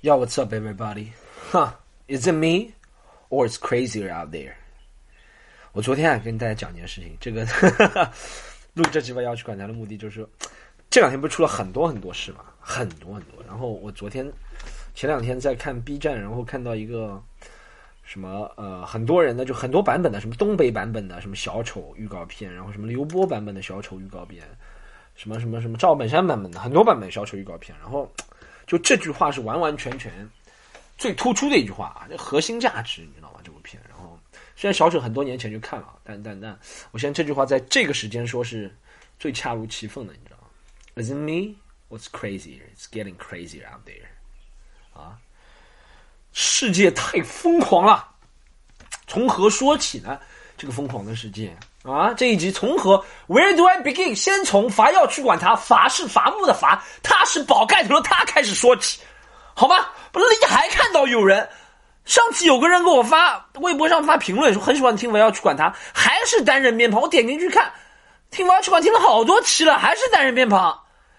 Yo, what's up, everybody? Huh? Is it me, or it's crazier out there? 我昨天啊跟大家讲一件事情，这个 录这期吧要去管他的目的就是，这两天不是出了很多很多事嘛，很多很多。然后我昨天前两天在看 B 站，然后看到一个什么呃很多人的就很多版本的，什么东北版本的什么小丑预告片，然后什么刘波版本的小丑预告片，什么什么什么赵本山版本的很多版本小丑预告片，然后。就这句话是完完全全最突出的一句话啊，这核心价值你知道吗？这部片，然后虽然小沈很多年前就看了，但但但，我现在这句话在这个时间说是最恰如其分的，你知道吗？Isn't me? What's crazy? It's getting crazier out there. 啊，世界太疯狂了，从何说起呢？这个疯狂的世界啊！这一集从何？Where do I begin？先从伐要去管他，伐是伐木的伐，他是宝盖头的他开始说起，好吧？不，你还看到有人，上次有个人给我发微博上发评论说很喜欢听我要去管他，还是单人面庞。我点进去看，听我要去管听了好多期了，还是单人面庞，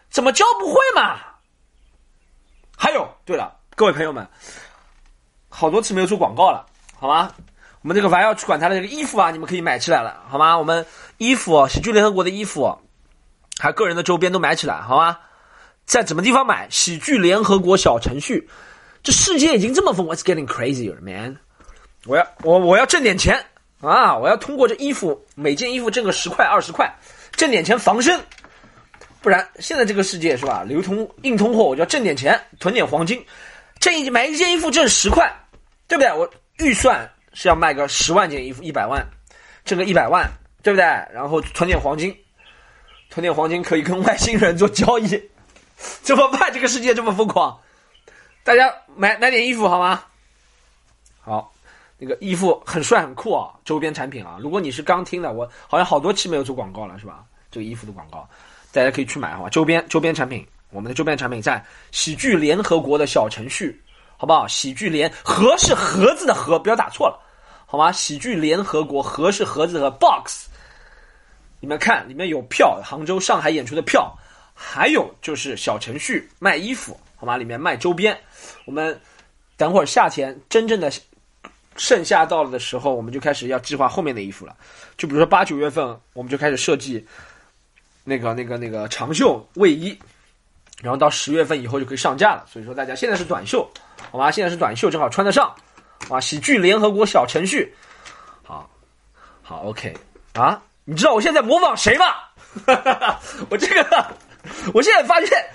怎么教不会嘛？还有，对了，各位朋友们，好多次没有做广告了，好吗？我们这个凡要去管他的这个衣服啊，你们可以买起来了，好吗？我们衣服，喜剧联合国的衣服，还有个人的周边都买起来，好吗？在什么地方买？喜剧联合国小程序。这世界已经这么疯，It's getting crazier, man！我要我我要挣点钱啊！我要通过这衣服，每件衣服挣个十块二十块，挣点钱防身。不然现在这个世界是吧？流通硬通货，我就要挣点钱，囤点黄金，挣一买一件衣服挣十块，对不对？我预算。是要卖个十万件衣服，一百万，挣个一百万，对不对？然后囤点黄金，囤点黄金可以跟外星人做交易，怎么办？这个世界这么疯狂，大家买买点衣服好吗？好，那个衣服很帅很酷啊，周边产品啊。如果你是刚听的，我好像好多期没有做广告了，是吧？这个衣服的广告，大家可以去买好吧？周边周边产品，我们的周边产品在喜剧联合国的小程序。好不好？喜剧联合是盒子的盒，不要打错了，好吗？喜剧联合国盒是盒子的 box，你们看里面有票，杭州、上海演出的票，还有就是小程序卖衣服，好吗？里面卖周边。我们等会儿夏天真正的盛夏到了的时候，我们就开始要计划后面的衣服了。就比如说八九月份，我们就开始设计那个那个那个长袖卫衣，然后到十月份以后就可以上架了。所以说大家现在是短袖。好吧，现在是短袖，正好穿得上。啊，喜剧联合国小程序，好，好，OK。啊，你知道我现在模仿谁吗？我这个，我现在发现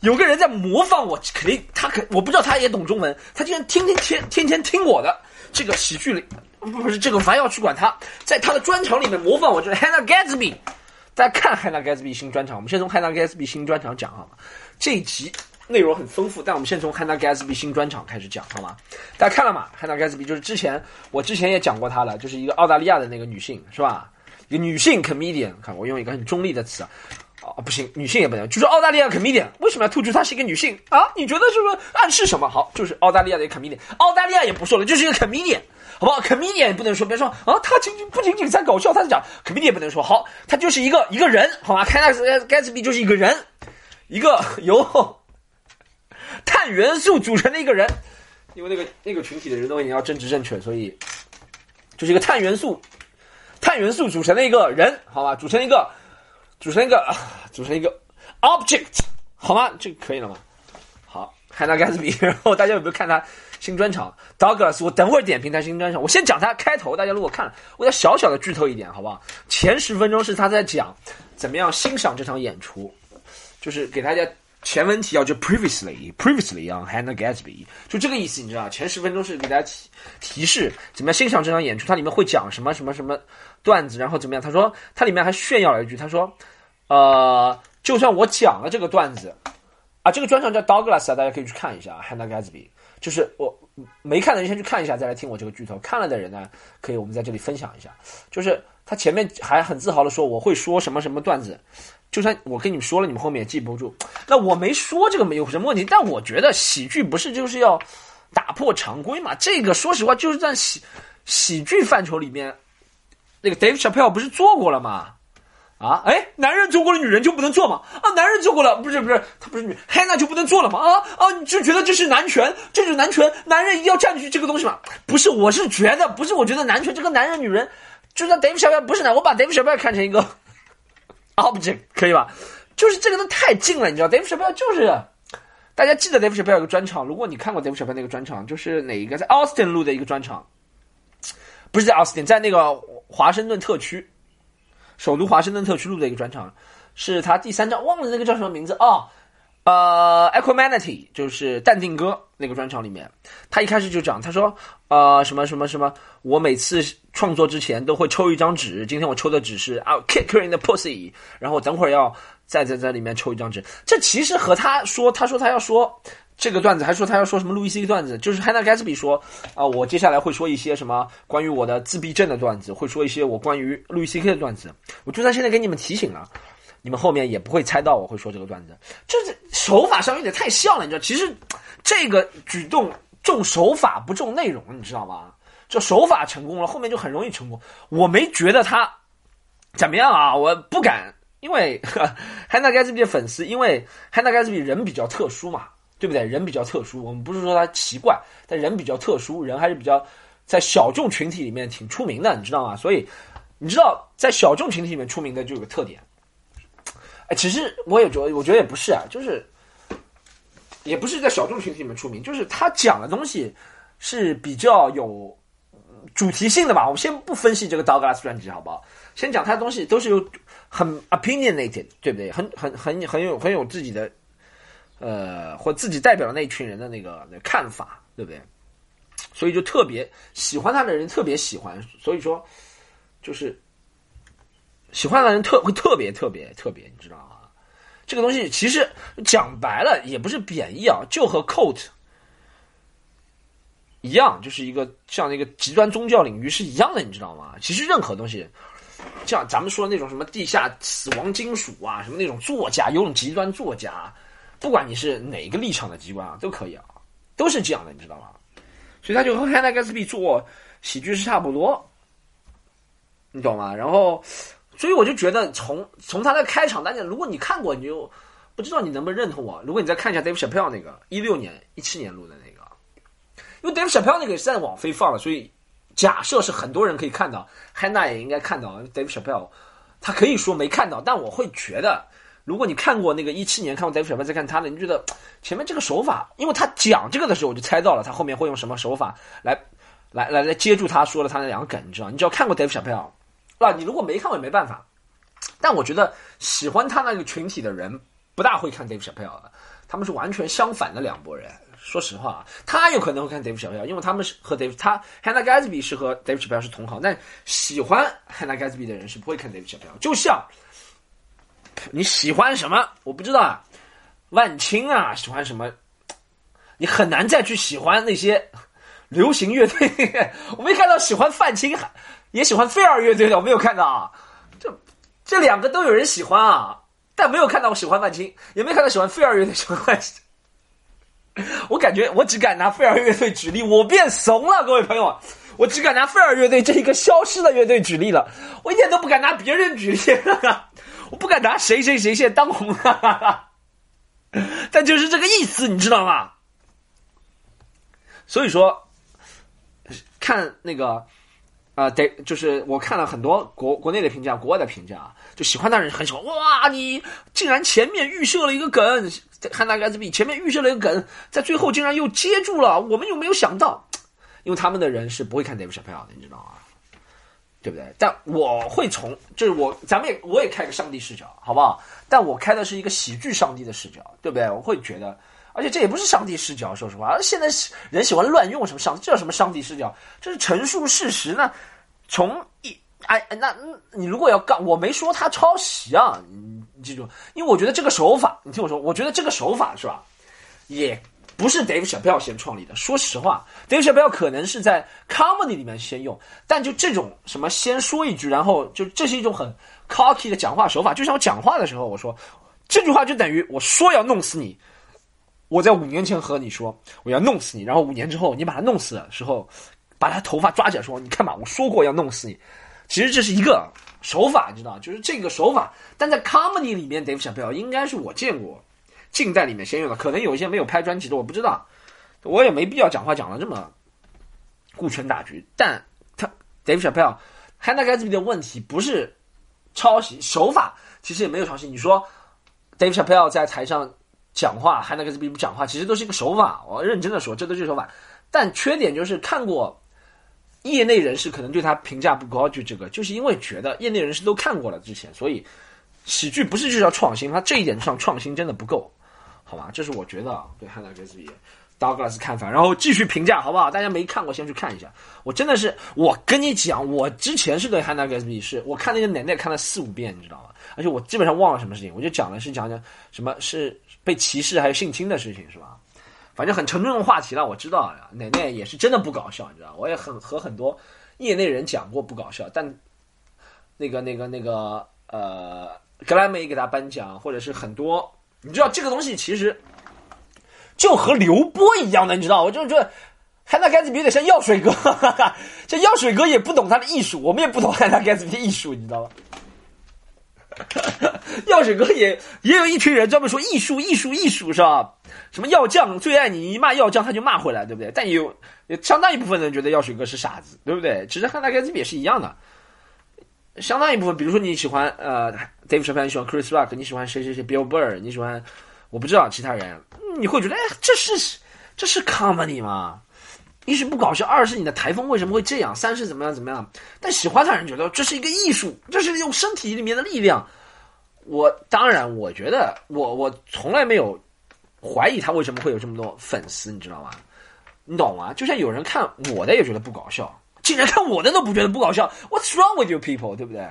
有个人在模仿我，肯定他肯，我不知道他也懂中文，他竟然天天天天天听我的这个喜剧里，不不是这个，凡要去管他，在他的专场里面模仿我，就是 Hannah Gatsby。大家看 Hannah Gatsby 新专场，我们先从 Hannah Gatsby 新专场讲好吗？这一集。内容很丰富，但我们先从 Hannah Gatsby 新专场开始讲，好吗？大家看了吗？？Hannah Gatsby 就是之前我之前也讲过她了，就是一个澳大利亚的那个女性，是吧？一个女性 comedian，看我用一个很中立的词啊，哦不行，女性也不能，就是澳大利亚 comedian，为什么要突出她是一个女性啊？你觉得是不是暗示什么？好，就是澳大利亚的一个 comedian，澳大利亚也不说了，就是一个 comedian，好不好？comedian 也不能说，别说啊，他仅仅不仅仅在搞笑，他在讲 comedian 也不能说，好，他就是一个一个人，好吗？汉娜·盖茨比就是一个人，一个由。碳元素组成的一个人，因为那个那个群体的人都已经要争执正确，所以就是一个碳元素，碳元素组成的一个人，好吧，组成一个，组成一个，组成一个 object，好吗？这个可以了吗？好，Hannah Gatsby，然后大家有没有看他新专场？Douglas，我等会儿点评他新专场，我先讲他开头，大家如果看了，我要小小的剧透一点，好不好？前十分钟是他在讲怎么样欣赏这场演出，就是给大家。前文提要就 previously，previously on Hannah Gatsby，就这个意思，你知道前十分钟是给大家提提示怎么样欣赏这场演出，它里面会讲什么什么什么段子，然后怎么样？他说它里面还炫耀了一句，他说，呃，就算我讲了这个段子，啊，这个专场叫 Douglas 啊，大家可以去看一下 Hannah Gatsby，就是我没看的人先去看一下，再来听我这个剧透。看了的人呢，可以我们在这里分享一下，就是他前面还很自豪的说我会说什么什么段子。就算我跟你们说了，你们后面也记不住。那我没说这个没有什么问题，但我觉得喜剧不是就是要打破常规嘛？这个说实话就是在喜喜剧范畴里面，那个 Dave Chappelle 不是做过了吗？啊，哎，男人做过了，女人就不能做吗？啊，男人做过了，不是不是，他不是女，汉娜就不能做了吗？啊啊，你就觉得这是男权，这是男权，男人一定要占据这个东西吗？不是，我是觉得，不是，我觉得男权这个男人女人，就算 Dave 小贝不是男，我把 Dave 小贝看成一个 object 可以吧？就是这个都太近了，你知道，Dave Chappelle 就是，大家记得 Dave Chappelle 有个专场，如果你看过 Dave Chappelle 那个专场，就是哪一个在 Austin 录的一个专场，不是在 Austin，在那个华盛顿特区。首都华盛顿特区录的一个专场，是他第三张，忘了那个叫什么名字哦，呃，Equanimity，就是淡定哥那个专场里面，他一开始就讲，他说，呃，什么什么什么，我每次创作之前都会抽一张纸，今天我抽的纸是 I'll kick her in the pussy，然后等会儿要再在在里面抽一张纸，这其实和他说，他说他要说。这个段子还说他要说什么路易 C 段子，就是 Hannah Gatsby 说啊，我接下来会说一些什么关于我的自闭症的段子，会说一些我关于路易 C K 的段子。我就算现在给你们提醒了，你们后面也不会猜到我会说这个段子。就是手法上有点太像了，你知道？其实这个举动重手法不重内容，你知道吗？就手法成功了，后面就很容易成功。我没觉得他怎么样啊，我不敢，因为 Hannah Gatsby 的粉丝，因为 Hannah Gatsby 人比较特殊嘛。对不对？人比较特殊，我们不是说他奇怪，但人比较特殊，人还是比较在小众群体里面挺出名的，你知道吗？所以你知道在小众群体里面出名的就有个特点。哎，其实我也觉得，我觉得也不是啊，就是也不是在小众群体里面出名，就是他讲的东西是比较有主题性的吧。我们先不分析这个 Douglas 专辑，好不好？先讲他的东西都是有很 opinionated，对不对？很很很很有很有自己的。呃，或自己代表的那一群人的那个那看法，对不对？所以就特别喜欢他的人特别喜欢，所以说就是喜欢的人特会特别特别特别，你知道吗？这个东西其实讲白了也不是贬义啊，就和 cult 一样，就是一个像那个极端宗教领域是一样的，你知道吗？其实任何东西，像咱们说那种什么地下死亡金属啊，什么那种作家，有种极端作家。不管你是哪个立场的机关啊，都可以啊，都是这样的，你知道吗？所以他就和 Hannah Gatsby 做喜剧是差不多，你懂吗？然后，所以我就觉得从从他的开场，大家如果你看过，你就不知道你能不能认同我。如果你再看一下 Dave Chappelle 那个一六年、一七年录的那个，因为 Dave Chappelle 那个是在网飞放了，所以假设是很多人可以看到，Hannah 也应该看到 Dave Chappelle，他可以说没看到，但我会觉得。如果你看过那个一七年看过 Dave Chappelle 再看他的，你觉得前面这个手法，因为他讲这个的时候，我就猜到了他后面会用什么手法来，来来来接住他说了他那两个梗，你知道？你只要看过 Dave Chappelle，那你如果没看过也没办法。但我觉得喜欢他那个群体的人不大会看 Dave Chappelle 的，他们是完全相反的两拨人。说实话啊，他有可能会看 Dave Chappelle，因为他们是和 Dave 他 Hannah Gatsby 是和 Dave Chappelle 是同行，但喜欢 Hannah Gatsby 的人是不会看 Dave Chappelle，就像。你喜欢什么？我不知道啊，万青啊，喜欢什么？你很难再去喜欢那些流行乐队。我没看到喜欢范青，也喜欢飞儿乐队的，我没有看到。这这两个都有人喜欢啊，但没有看到我喜欢范青，也没看到喜欢飞儿乐队喜欢范青。我感觉我只敢拿飞儿乐队举例，我变怂了，各位朋友，我只敢拿飞儿乐队这一个消失的乐队举例了，我一点都不敢拿别人举例。我不敢拿谁谁谁现在当红，但就是这个意思，你知道吗？所以说，看那个啊，得就是我看了很多国国内的评价，国外的评价，就喜欢的人很喜欢。哇，你竟然前面预设了一个梗，汉娜盖茨比前面预设了一个梗，在最后竟然又接住了，我们又没有想到，因为他们的人是不会看 David Shapell 的，你知道吗？对不对？但我会从，就是我，咱们也我也开个上帝视角，好不好？但我开的是一个喜剧上帝的视角，对不对？我会觉得，而且这也不是上帝视角，说实话。现在人喜欢乱用什么上，这叫什么上帝视角？这是陈述事实呢。从一哎，那你如果要告，我没说他抄袭啊，你记住，因为我觉得这个手法，你听我说，我觉得这个手法是吧，也。不是 Dave Chappelle 先创立的。说实话，Dave Chappelle 可能是在 comedy 里面先用，但就这种什么先说一句，然后就这是一种很 cocky 的讲话手法。就像我讲话的时候，我说这句话就等于我说要弄死你。我在五年前和你说我要弄死你，然后五年之后你把他弄死的时候，把他头发抓起来说：“你看吧，我说过要弄死你。”其实这是一个手法，你知道，就是这个手法。但在 comedy 里面，Dave Chappelle 应该是我见过近代里面先用的，可能有一些没有拍专辑的，我不知道，我也没必要讲话讲的这么顾全大局。但他 Dave Chappelle Hannah Gatsby 的问题不是抄袭手法，其实也没有抄袭。你说 Dave Chappelle 在台上讲话，Hannah Gatsby 不讲话，其实都是一个手法。我认真的说，这都是手法。但缺点就是看过。业内人士可能对他评价不高，就这个，就是因为觉得业内人士都看过了之前，所以喜剧不是就是要创新，他这一点上创新真的不够，好吧？这是我觉得对汉娜·格斯比、道格拉斯看法，然后继续评价，好不好？大家没看过先去看一下。我真的是，我跟你讲，我之前是对汉娜·格斯比是我看那个奶奶看了四五遍，你知道吗？而且我基本上忘了什么事情，我就讲的是讲讲什么是被歧视还有性侵的事情，是吧？反正很沉重的话题了，我知道呀。奶奶也是真的不搞笑，你知道，我也很和很多业内人讲过不搞笑，但那个那个那个呃，格莱美给他颁奖，或者是很多，你知道这个东西其实就和刘波一样的，你知道，我就觉得汉娜盖茨比有点像药水哥，哈哈哈这药水哥也不懂他的艺术，我们也不懂汉娜盖茨比的艺术，你知道吗？药水哥也也有一群人专门说艺术艺术艺术是吧？什么药匠最爱你，一骂药匠他就骂回来，对不对？但有有相当一部分人觉得药水哥是傻子，对不对？其实汉娜盖茨比也是一样的，相当一部分，比如说你喜欢呃 Dave c h a p p e l 你喜欢 Chris Rock，你喜欢谁谁谁 Bill Burr，你喜欢我不知道其他人，你会觉得哎，这是这是 comedy 吗？一是不搞笑，二是你的台风为什么会这样？三是怎么样怎么样？但喜欢的人觉得这是一个艺术，这是用身体里面的力量。我当然，我觉得我我从来没有怀疑他为什么会有这么多粉丝，你知道吗？你懂吗？就像有人看我的也觉得不搞笑，竟然看我的都不觉得不搞笑，What's wrong with you people？对不对？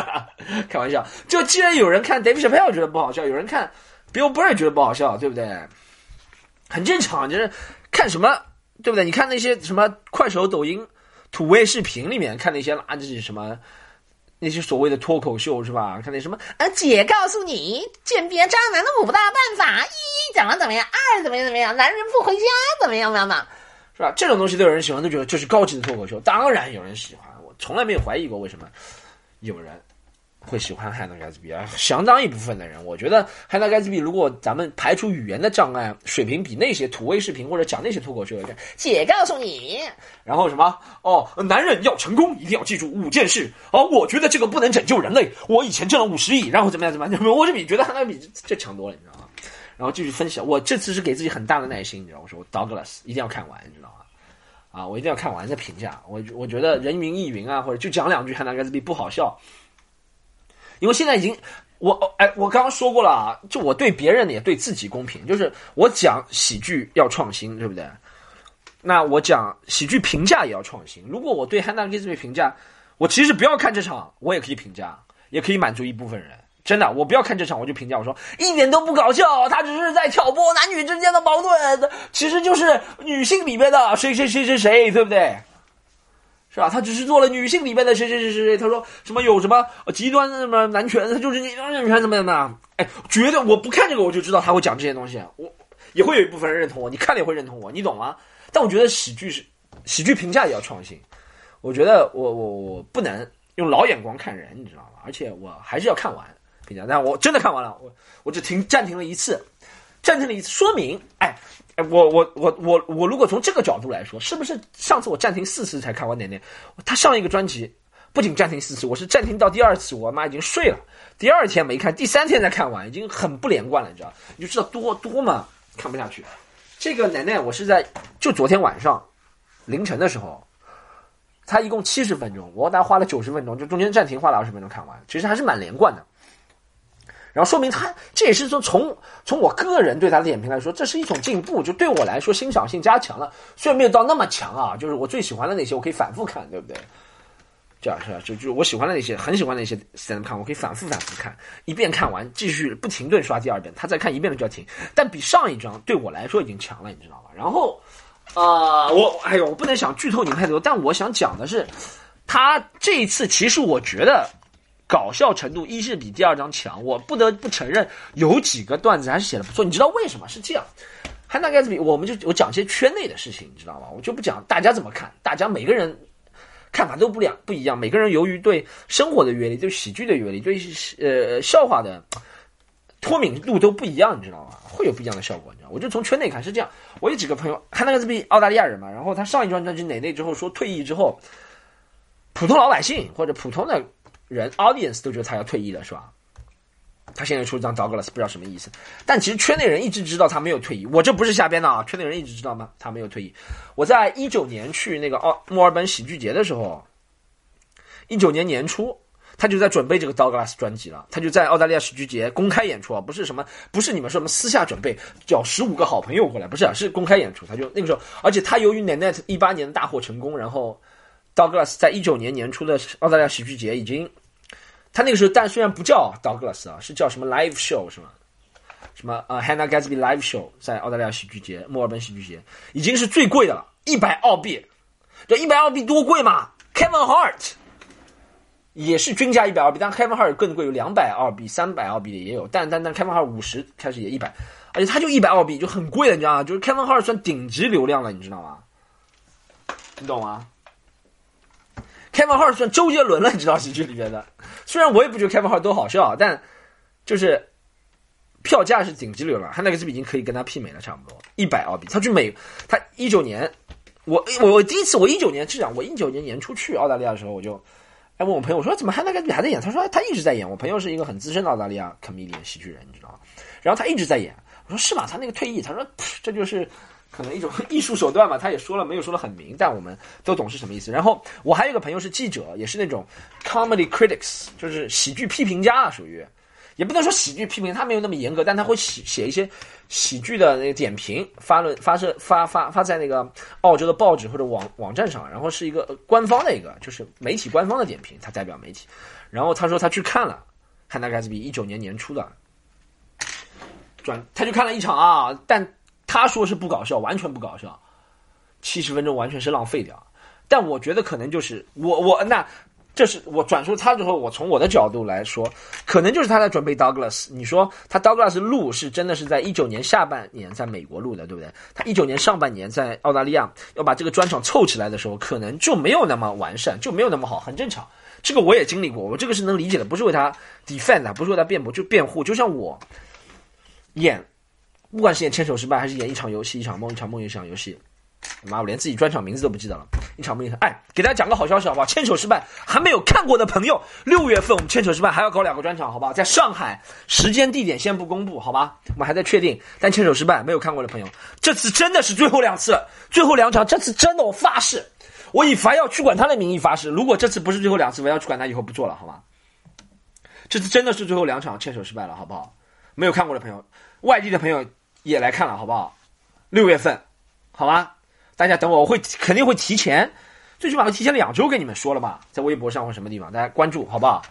开玩笑，就既然有人看 David Chappelle 觉得不好笑，有人看 Bill Burr 觉得不好笑，对不对？很正常，就是看什么。对不对？你看那些什么快手、抖音、土味视频里面看那些垃圾什么，那些所谓的脱口秀是吧？看那什么啊，姐告诉你鉴别渣男的五大办法：一怎么怎么样，二怎么样怎么样，男人不回家怎么样怎么样，是吧？这种东西都有人喜欢，都觉得这是高级的脱口秀。当然有人喜欢，我从来没有怀疑过为什么有人。会喜欢汉娜·盖茨比啊，相当一部分的人，我觉得汉娜·盖茨比，如果咱们排除语言的障碍，水平比那些土味视频或者讲那些脱口秀的。姐告诉你，然后什么？哦，男人要成功，一定要记住五件事。哦，我觉得这个不能拯救人类。我以前挣了五十亿，然后怎么样怎么样？我这比觉得汉娜比这强多了，你知道吗？然后继续分享。我这次是给自己很大的耐心，你知道，我说我 Douglas 一定要看完，你知道吗？啊，我一定要看完再评价。我我觉得人云亦云啊，或者就讲两句汉娜·盖茨比不好笑。因为现在已经，我哎，我刚刚说过了啊，就我对别人也对自己公平，就是我讲喜剧要创新，对不对？那我讲喜剧评价也要创新。如果我对汉娜·盖茨比评价，我其实不要看这场，我也可以评价，也可以满足一部分人。真的，我不要看这场，我就评价，我说一点都不搞笑，他只是在挑拨男女之间的矛盾，其实就是女性里面的谁谁谁谁谁，对不对？是吧？他只是做了女性里面的谁谁谁谁谁。他说什么有什么极端的什么男权，他就是你男权怎么怎么？哎，绝对我不看这个我就知道他会讲这些东西。我也会有一部分人认同我，你看了也会认同我，你懂吗？但我觉得喜剧是喜剧评价也要创新。我觉得我我我不能用老眼光看人，你知道吗？而且我还是要看完评价。但我真的看完了，我我只停暂停了一次，暂停了一次，说明哎。我我我我我，如果从这个角度来说，是不是上次我暂停四次才看完点点？他上一个专辑不仅暂停四次，我是暂停到第二次，我妈已经睡了，第二天没看，第三天才看完，已经很不连贯了，你知道？你就知道多多么看不下去。这个奶奶，我是在就昨天晚上凌晨的时候，他一共七十分钟，我大概花了九十分钟，就中间暂停花了二十分钟看完，其实还是蛮连贯的。然后说明他这也是说从从我个人对他的点评来说，这是一种进步，就对我来说欣赏性加强了。虽然没有到那么强啊，就是我最喜欢的那些，我可以反复看，对不对？这样是吧？就就我喜欢的那些，很喜欢的那些 stand 看，我可以反复反复看，一遍看完，继续不停顿刷第二遍，他再看一遍就要停。但比上一章对我来说已经强了，你知道吧？然后啊，我哎呦，我不能想剧透你们太多，但我想讲的是，他这一次其实我觉得。搞笑程度一是比第二章强，我不得不承认有几个段子还是写的不错。你知道为什么是这样？汉娜盖茨比，我们就我讲些圈内的事情，你知道吗？我就不讲大家怎么看，大家每个人看法都不两不一样。每个人由于对生活的阅历、对喜剧的阅历、对呃笑话的脱敏度都不一样，你知道吗？会有不一样的效果，你知道？我就从圈内看是这样。我有几个朋友，汉娜盖茨比澳大利亚人嘛，然后他上一张专辑《哪内》之后说退役之后，普通老百姓或者普通的人 audience 都觉得他要退役了，是吧？他现在出一张 Douglas，不知道什么意思。但其实圈内人一直知道他没有退役，我这不是瞎编的啊！圈内人一直知道吗？他没有退役。我在一九年去那个奥墨尔本喜剧节的时候，一九年年初，他就在准备这个 Douglas 专辑了。他就在澳大利亚喜剧节公开演出啊，不是什么，不是你们说什么私下准备叫十五个好朋友过来，不是，是公开演出。他就那个时候，而且他由于 Net 一八年的大获成功，然后 Douglas 在一九年年初的澳大利亚喜剧节已经。他那个时候，但虽然不叫 Douglas 啊，是叫什么 Live Show 是吗？什么呃 Hannah Gatsby Live Show 在澳大利亚喜剧节、墨尔本喜剧节已经是最贵的了，一百澳币。这一百澳币多贵嘛？Kevin Hart 也是均价一百澳币，但 Kevin Hart 更贵，有两百澳币、三百澳币的也有。但但但 Kevin Hart 五十开始也一百，而且他就一百澳币就很贵了，你知道吗？就是 Kevin Hart 算顶级流量了，你知道吗？你懂吗？Kevin Hart 算周杰伦了，你知道喜剧里面的。虽然我也不觉得 Kevin Hart 多好笑，但就是票价是顶级流量，他那个是已经可以跟他媲美了，差不多一百澳币。他去美，他一九年，我我我第一次我一九年是讲，我一九年年初去澳大利亚的时候，我就哎问我朋友，我说怎么还那个还在演？他说他一直在演。我朋友是一个很资深的澳大利亚 comedian 喜剧人，你知道吗？然后他一直在演。我说是吗？他那个退役，他说 这就是。可能一种艺术手段嘛，他也说了，没有说的很明，但我们都懂是什么意思。然后我还有一个朋友是记者，也是那种 comedy critics，就是喜剧批评家啊，属于，也不能说喜剧批评，他没有那么严格，但他会写写一些喜剧的那个点评，发论发射发发发在那个澳洲的报纸或者网网站上，然后是一个官方的一个，就是媒体官方的点评，他代表媒体。然后他说他去看了汉娜盖茨比一九年年初的转，他就看了一场啊，但。他说是不搞笑，完全不搞笑，七十分钟完全是浪费掉。但我觉得可能就是我我那这是我转述他之后，我从我的角度来说，可能就是他在准备 Douglas。你说他 Douglas 录是真的是在一九年下半年在美国录的，对不对？他一九年上半年在澳大利亚要把这个专场凑起来的时候，可能就没有那么完善，就没有那么好，很正常。这个我也经历过，我这个是能理解的，不是为他 defend，不是为他辩驳，就辩护。就像我演。不管是演牵手失败，还是演一场游戏、一场梦、一场梦、一场游戏，妈，我连自己专场名字都不记得了。一场梦，一场哎，给大家讲个好消息好不好？牵手失败还没有看过的朋友，六月份我们牵手失败还要搞两个专场，好不好？在上海，时间地点先不公布，好吧？我们还在确定。但牵手失败没有看过的朋友，这次真的是最后两次，最后两场，这次真的我发誓，我以凡要去管他的名义发誓，如果这次不是最后两次，我要去管他以后不做了，好吗？这次真的是最后两场牵手失败了，好不好？没有看过的朋友，外地的朋友。也来看了，好不好？六月份，好吧，大家等我，我会肯定会提前，最起码会提前两周跟你们说了吧，在微博上或什么地方，大家关注，好不好？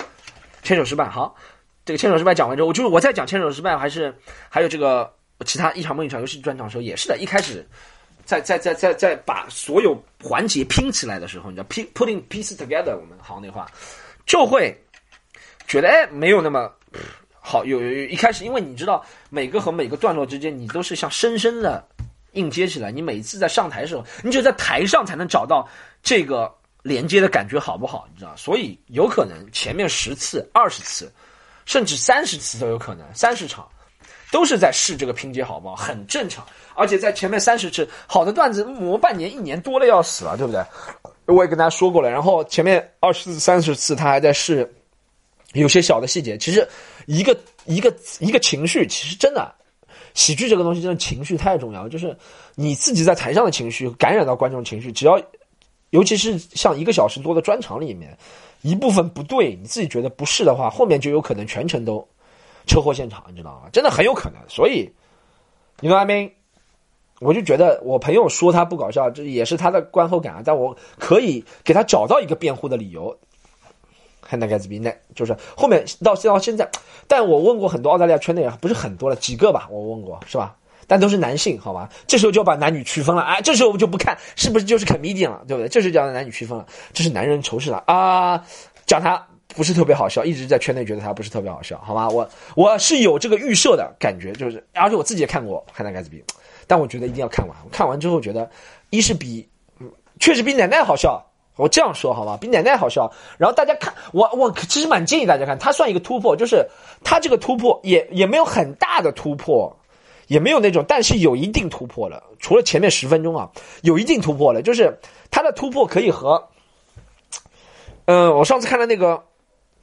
牵手失败，好，这个牵手失败讲完之后，我就是我在讲牵手失败，还是还有这个其他一场梦一场游戏专场的时候，也是的，一开始在在在在在把所有环节拼起来的时候，你知道拼 putting pieces together，我们行内话就会觉得哎，没有那么。好，有有有一开始，因为你知道每个和每个段落之间，你都是像深深的硬接起来。你每次在上台的时候，你只有在台上才能找到这个连接的感觉好不好？你知道，所以有可能前面十次、二十次，甚至三十次都有可能，三十场都是在试这个拼接好不好，很正常。而且在前面三十次好的段子磨半年、一年多了要死了，对不对？我也跟大家说过了。然后前面二十次、三十次他还在试。有些小的细节，其实一个一个一个情绪，其实真的喜剧这个东西，真的情绪太重要。就是你自己在台上的情绪感染到观众情绪，只要尤其是像一个小时多的专场里面，一部分不对，你自己觉得不是的话，后面就有可能全程都车祸现场，你知道吗？真的很有可能。所以你说阿明，我就觉得我朋友说他不搞笑，这也是他的观后感啊。但我可以给他找到一个辩护的理由。看那盖茨比那就是后面到到现在，但我问过很多澳大利亚圈内人，不是很多了，几个吧，我问过是吧？但都是男性，好吧？这时候就要把男女区分了，哎，这时候我们就不看是不是就是 comedian 了，对不对？这是叫男女区分了，这是男人仇视了啊！讲他不是特别好笑，一直在圈内觉得他不是特别好笑，好吧？我我是有这个预设的感觉，就是而且我自己也看过看那盖茨比，但我觉得一定要看完，看完之后觉得一是比确实比奶奶好笑。我这样说好吧，比奶奶好笑。然后大家看我，我其实蛮建议大家看，它算一个突破，就是它这个突破也也没有很大的突破，也没有那种，但是有一定突破了。除了前面十分钟啊，有一定突破了，就是它的突破可以和，嗯，我上次看的那个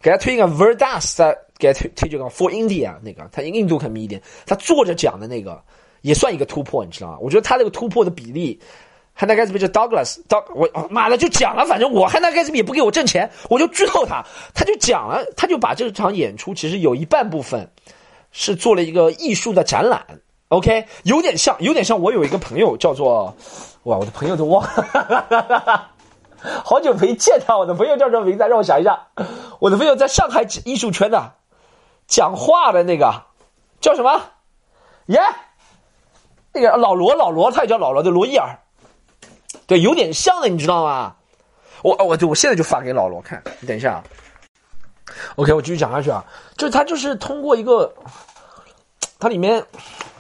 给他推一个 Verdas 在给他推推这个 For India 那个，他印度 comedian，他坐着讲的那个也算一个突破，你知道吗？我觉得他这个突破的比例。汉纳盖茨比就 Douglas，Doug 我妈的就讲了，反正我汉纳盖茨比也不给我挣钱，我就剧透他，他就讲了，他就把这场演出其实有一半部分是做了一个艺术的展览，OK，有点像，有点像我有一个朋友叫做，哇，我的朋友都忘了，好久没见他，我的朋友叫什么名字？让我想一下，我的朋友在上海艺术圈的，讲话的那个叫什么？耶，那个老罗，老罗，他也叫老罗的罗伊尔。对，有点像的，你知道吗？我我我现在就发给老罗看。你等一下啊，OK，我继续讲下去啊。就是他就是通过一个，它里面，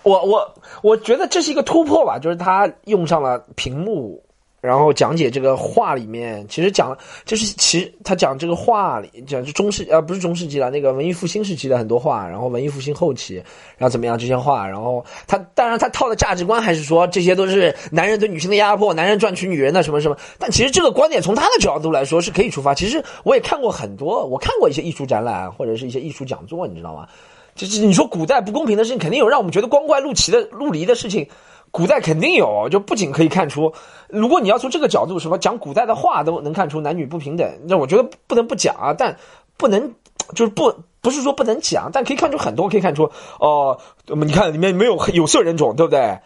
我我我觉得这是一个突破吧，就是他用上了屏幕。然后讲解这个画里面，其实讲就是其实他讲这个画里讲就中世呃不是中世纪了，那个文艺复兴时期的很多画，然后文艺复兴后期，然后怎么样这些画，然后他当然他套的价值观还是说这些都是男人对女性的压迫，男人赚取女人的什么什么，但其实这个观点从他的角度来说是可以出发。其实我也看过很多，我看过一些艺术展览或者是一些艺术讲座，你知道吗？就是你说古代不公平的事情，肯定有让我们觉得光怪陆奇的陆离的事情。古代肯定有，就不仅可以看出，如果你要从这个角度什么讲古代的话都能看出男女不平等，那我觉得不能不讲啊，但不能就是不不是说不能讲，但可以看出很多，可以看出哦，你看里面没有有色人种，对不对？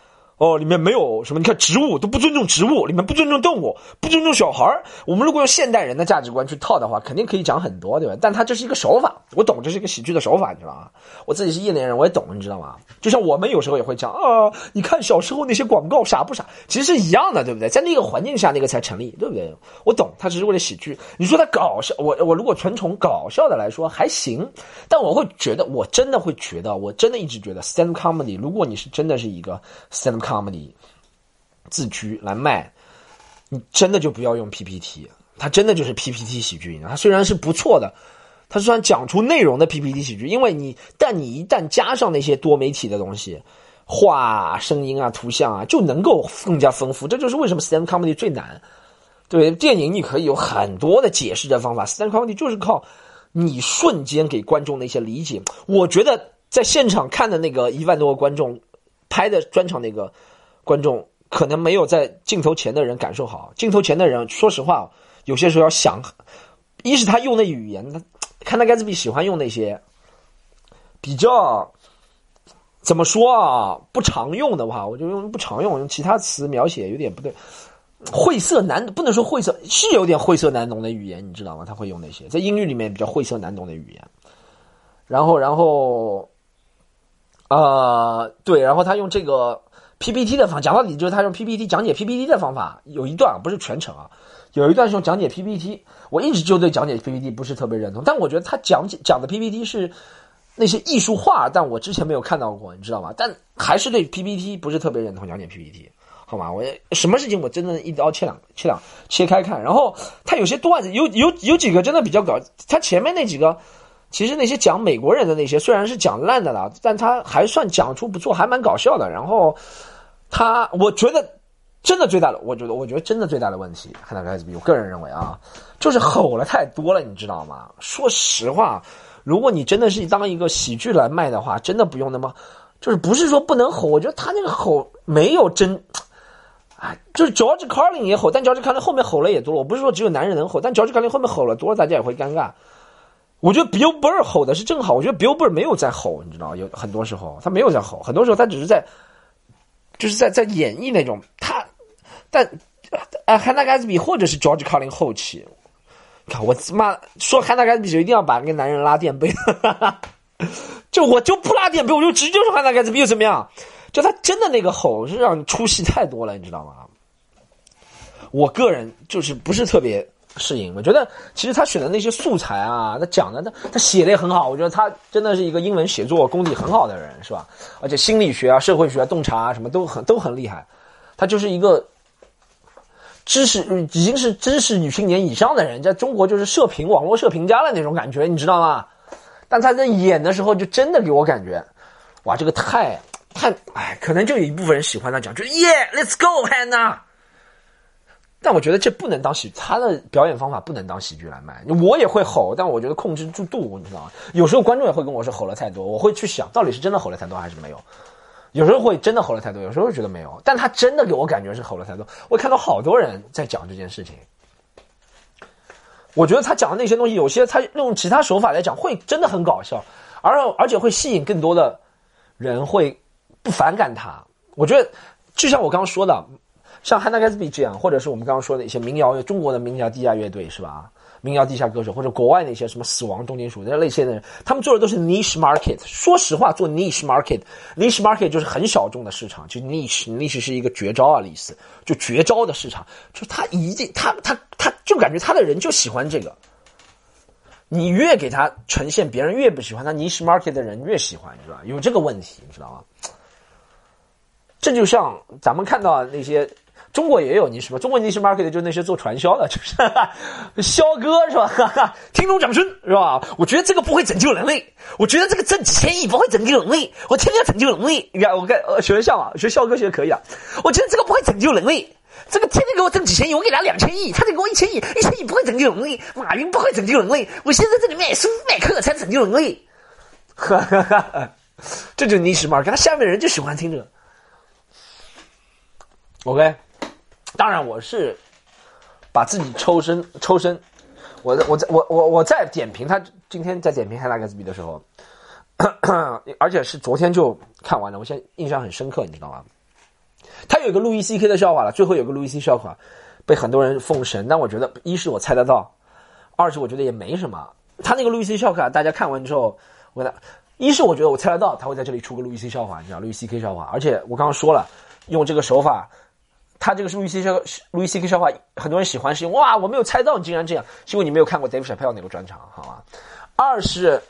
哦，里面没有什么？你看植物都不尊重植物，里面不尊重动物，不尊重小孩儿。我们如果用现代人的价值观去套的话，肯定可以讲很多，对吧？但他这是一个手法，我懂，这是一个喜剧的手法，你知道吗？我自己是业内人，我也懂，你知道吗？就像我们有时候也会讲啊，你看小时候那些广告傻不傻？其实是一样的，对不对？在那个环境下，那个才成立，对不对？我懂，他只是为了喜剧。你说他搞笑，我我如果纯从搞笑的来说还行，但我会觉得，我真的会觉得，我真的一直觉得 stand comedy，如果你是真的是一个 stand comedy comedy。自居来卖，你真的就不要用 PPT，它真的就是 PPT 喜剧。它虽然是不错的，它虽然讲出内容的 PPT 喜剧，因为你，但你一旦加上那些多媒体的东西，画、声音啊、图像啊，就能够更加丰富。这就是为什么 stand comedy 最难。对电影，你可以有很多的解释的方法，stand comedy 就是靠你瞬间给观众的一些理解。我觉得在现场看的那个一万多个观众拍的专场那个观众。可能没有在镜头前的人感受好。镜头前的人，说实话，有些时候要想，一是他用的语言，他看他盖茨比喜欢用那些比较怎么说啊，不常用的话，我就用不常用，用其他词描写有点不对。晦涩难，不能说晦涩，是有点晦涩难懂的语言，你知道吗？他会用那些在英语里面比较晦涩难懂的语言。然后，然后，呃，对，然后他用这个。PPT 的方讲到底就是他用 PPT 讲解 PPT 的方法，有一段不是全程啊，有一段是用讲解 PPT。我一直就对讲解 PPT 不是特别认同，但我觉得他讲解讲的 PPT 是那些艺术画，但我之前没有看到过，你知道吗？但还是对 PPT 不是特别认同讲解 PPT，好吗？我什么事情我真的一刀切两切两切开看，然后他有些段子有有有几个真的比较搞，他前面那几个。其实那些讲美国人的那些虽然是讲烂的了，但他还算讲出不错，还蛮搞笑的。然后他，我觉得真的最大的，我觉得我觉得真的最大的问题，汉纳盖茨比，我个人认为啊，就是吼了太多了，你知道吗？说实话，如果你真的是当一个喜剧来卖的话，真的不用那么，就是不是说不能吼，我觉得他那个吼没有真，哎，就是 George Carlin 也吼，但 George Carlin 后面吼了也多了。我不是说只有男人能吼，但 George Carlin 后面吼了多了，大家也会尴尬。我觉得 Bill Burr 吼的是正好，我觉得 Bill Burr 没有在吼，你知道，有很多时候他没有在吼，很多时候他只是在，就是在在演绎那种他，但啊，Hannah Gatsby 或者是 George Carlin 后期，看我妈说 Hannah Gatsby 就一定要把那个男人拉垫背，就我就不拉垫背，我就直接说 Hannah Gatsby 又怎么样？就他真的那个吼是让你出戏太多了，你知道吗？我个人就是不是特别。适应，我觉得其实他选的那些素材啊，他讲的他他写的也很好，我觉得他真的是一个英文写作功底很好的人，是吧？而且心理学啊、社会学啊、洞察啊什么都很都很厉害。他就是一个，知识已经是知识女青年以上的人，在中国就是社评网络社评家的那种感觉，你知道吗？但他在演的时候，就真的给我感觉，哇，这个太太哎，可能就有一部分人喜欢他讲，就是耶，Let's go Hannah。但我觉得这不能当喜，他的表演方法不能当喜剧来卖。我也会吼，但我觉得控制住度，你知道吗？有时候观众也会跟我说吼了太多，我会去想到底是真的吼了太多还是没有。有时候会真的吼了太多，有时候觉得没有。但他真的给我感觉是吼了太多。我看到好多人在讲这件事情，我觉得他讲的那些东西，有些他用其他手法来讲，会真的很搞笑，而而且会吸引更多的人会不反感他。我觉得就像我刚刚说的。像汉娜盖茨比这样，或者是我们刚刚说的一些民谣，中国的民谣地下乐队是吧？民谣地下歌手，或者国外那些什么死亡重金属这类型的人，他们做的都是 niche market。说实话，做 niche market，niche market 就是很小众的市场，就 niche，niche 是一个绝招啊的意思，就绝招的市场，就他一定，他他他就感觉他的人就喜欢这个。你越给他呈现，别人越不喜欢他 niche market 的人越喜欢，你知道吧？有这个问题，你知道吗？这就像咱们看到那些。中国也有你什么？中国 niche market 就是那些做传销的，就是肖哥是吧？哈 哈听众掌声是吧？我觉得这个不会拯救人类，我觉得这个挣几千亿不会拯救人类，我天天要拯救人类。你看，我跟学校啊，学肖哥学的可以啊。我觉得这个不会拯救人类，这个天天给我挣几千亿，我给他两千亿，他得给我一千亿，一千亿不会拯救人类，马云不会拯救人类，我现在这里卖书卖课才拯救人类。哈哈哈，这就是 niche market，他下面人就喜欢听这个。OK。当然，我是把自己抽身抽身。我我在我我我在点评他今天在点评《海拉盖茨比》的时候，而且是昨天就看完了，我现在印象很深刻，你知道吗？他有个路易 C K 的笑话了，最后有个路易 C 笑话被很多人奉神，但我觉得一是我猜得到，二是我觉得也没什么。他那个路易 C 笑话，大家看完之后，我他一是我觉得我猜得到他会在这里出个路易 C 笑话，你知道路易 C K 笑话，而且我刚刚说了，用这个手法。他这个是路易 C 笑路易 C K 笑话，很多人喜欢，是因为哇，我没有猜到你竟然这样，是因为你没有看过 Dave Chappelle 那个专场，好吧？二是，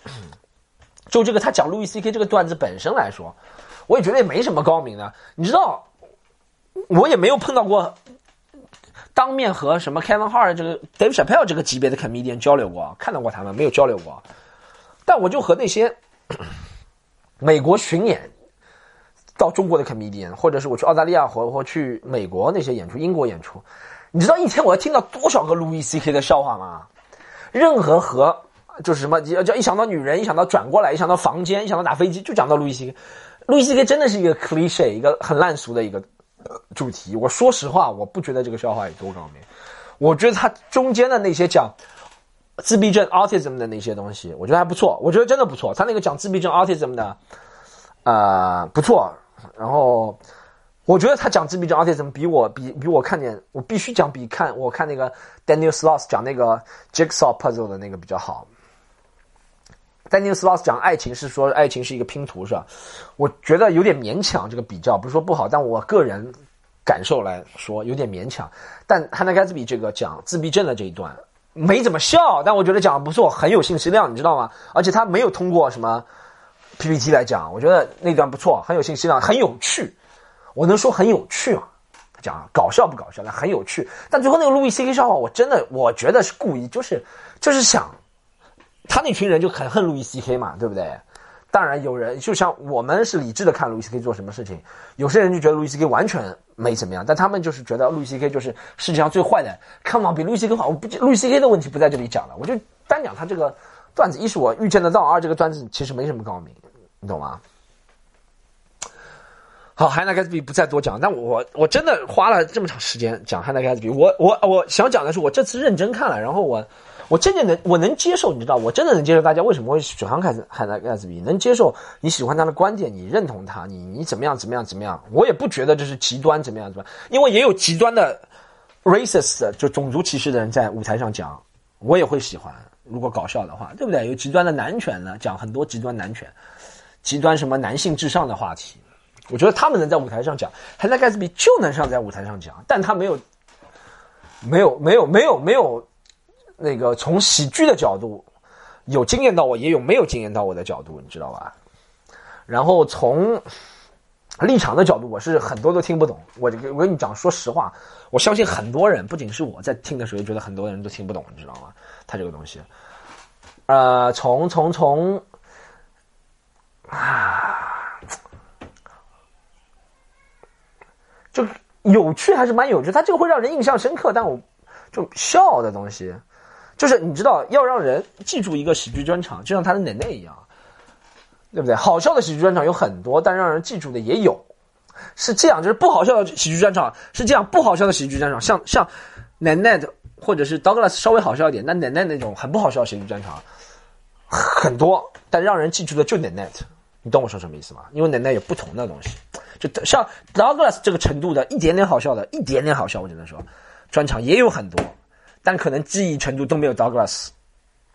就这个他讲路易 C K 这个段子本身来说，我也觉得也没什么高明的。你知道，我也没有碰到过当面和什么 Kevin Hart 这个 Dave Chappelle 这个级别的 comedian 交流过，看到过他们没有交流过，但我就和那些美国巡演。到中国的 comedian，或者是我去澳大利亚或或去美国那些演出，英国演出，你知道一天我要听到多少个路易 C K 的笑话吗？任何和就是什么，叫一想到女人，一想到转过来，一想到房间，一想到打飞机，就讲到路易 C K。路易 C K 真的是一个 cliche，一个很烂俗的一个主题。我说实话，我不觉得这个笑话有多高明。我觉得他中间的那些讲自闭症 autism 的那些东西，我觉得还不错。我觉得真的不错。他那个讲自闭症 autism 的，呃，不错。然后，我觉得他讲自闭症而且怎么比我比比我看见，我必须讲比看我看那个 Daniel Sloss 讲那个 Jigsaw Puzzle 的那个比较好。Daniel Sloss 讲爱情是说爱情是一个拼图是吧？我觉得有点勉强这个比较，不是说不好，但我个人感受来说有点勉强。但 Hannah Gatsby 这个讲自闭症的这一段没怎么笑，但我觉得讲的不错，很有信息量，你知道吗？而且他没有通过什么。PPT 来讲，我觉得那段不错，很有信息量，很有趣。我能说很有趣吗？他讲搞笑不搞笑？那很有趣。但最后那个路易 C K 笑话，我真的我觉得是故意，就是就是想他那群人就很恨路易 C K 嘛，对不对？当然有人就像我们是理智的看路易 C K 做什么事情，有些人就觉得路易 C K 完全没怎么样，但他们就是觉得路易 C K 就是世界上最坏的。Come on，比路易 C K 好。我不路易 C K 的问题不在这里讲了，我就单讲他这个段子。一是我预见得到，二这个段子其实没什么高明。你懂吗？好，汉娜盖茨比不再多讲，但我我真的花了这么长时间讲汉娜盖茨比，我我我想讲的是，我这次认真看了，然后我我真的能我能接受，你知道，我真的能接受大家为什么会喜欢汉汉娜盖茨比，能接受你喜欢他的观点，你认同他，你你怎么样怎么样怎么样，我也不觉得这是极端怎么样怎么样，因为也有极端的 racist 就种族歧视的人在舞台上讲，我也会喜欢，如果搞笑的话，对不对？有极端的男权呢，讲很多极端男权。极端什么男性至上的话题，我觉得他们能在舞台上讲，汉娜盖茨比就能上在舞台上讲，但他没有，没有，没有，没有，没有那个从喜剧的角度有惊艳到我，也有没有惊艳到我的角度，你知道吧？然后从立场的角度，我是很多都听不懂。我我跟你讲，说实话，我相信很多人，不仅是我在听的时候，觉得很多人都听不懂，你知道吗？他这个东西，呃，从从从啊，就有趣还是蛮有趣，他这个会让人印象深刻。但我就笑的东西，就是你知道，要让人记住一个喜剧专场，就像他的奶奶一样。对不对？好笑的喜剧专场有很多，但让人记住的也有，是这样。就是不好笑的喜剧专场是这样，不好笑的喜剧专场像像奶奶的或者是 Douglas 稍微好笑一点，那奶奶那种很不好笑的喜剧专场很多，但让人记住的就奶奶。你懂我说什么意思吗？因为奶奶有不同的东西，就像 Douglas 这个程度的一点点好笑的，一点点好笑，我只能说专场也有很多，但可能记忆程度都没有 Douglas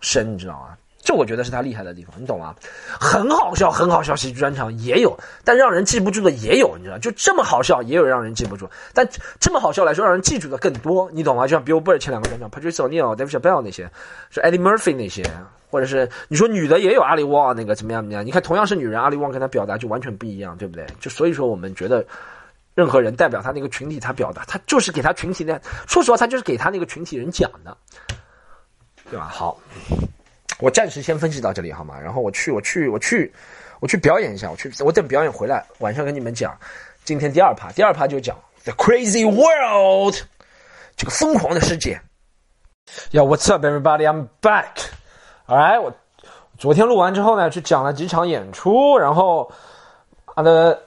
深，你知道吗？这我觉得是他厉害的地方，你懂吗？很好笑，很好笑，喜剧专场也有，但让人记不住的也有，你知道？就这么好笑，也有让人记不住，但这么好笑来说，让人记住的更多，你懂吗？就像 Bill Burr 前两个专场，Patrice O'Neill、David Bell 那些，是 Eddie Murphy 那些，或者是你说女的也有阿里旺那个怎么样怎么样？你看同样是女人，阿里旺跟她表达就完全不一样，对不对？就所以说，我们觉得任何人代表他那个群体，他表达，他就是给他群体的，说实话，他就是给他那个群体人讲的，对吧？好。我暂时先分析到这里好吗？然后我去，我去，我去，我去表演一下。我去，我等表演回来，晚上跟你们讲。今天第二趴，第二趴就讲 The Crazy World，这个疯狂的世界。Yo, what's up, everybody? I'm back. 哎我昨天录完之后呢，去讲了几场演出，然后啊的，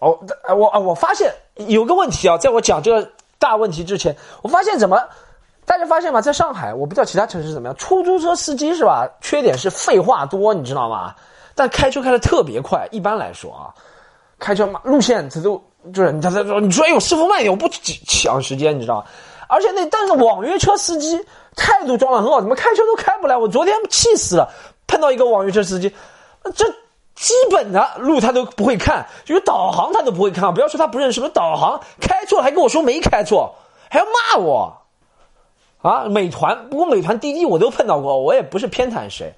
哦，我啊，我发现有个问题啊，在我讲这个大问题之前，我发现怎么？大家发现吗？在上海，我不知道其他城市怎么样。出租车司机是吧？缺点是废话多，你知道吗？但开车开的特别快。一般来说啊，开车嘛，路线他都就是他他说你说哎呦师傅慢点，我不抢时间，你知道吗？而且那但是网约车司机态度装的很好，怎么开车都开不来？我昨天气死了，碰到一个网约车司机，这基本的路他都不会看，就是导航他都不会看。不要说他不认识，什么导航开错还跟我说没开错，还要骂我。啊，美团不过美团滴滴我都碰到过，我也不是偏袒谁，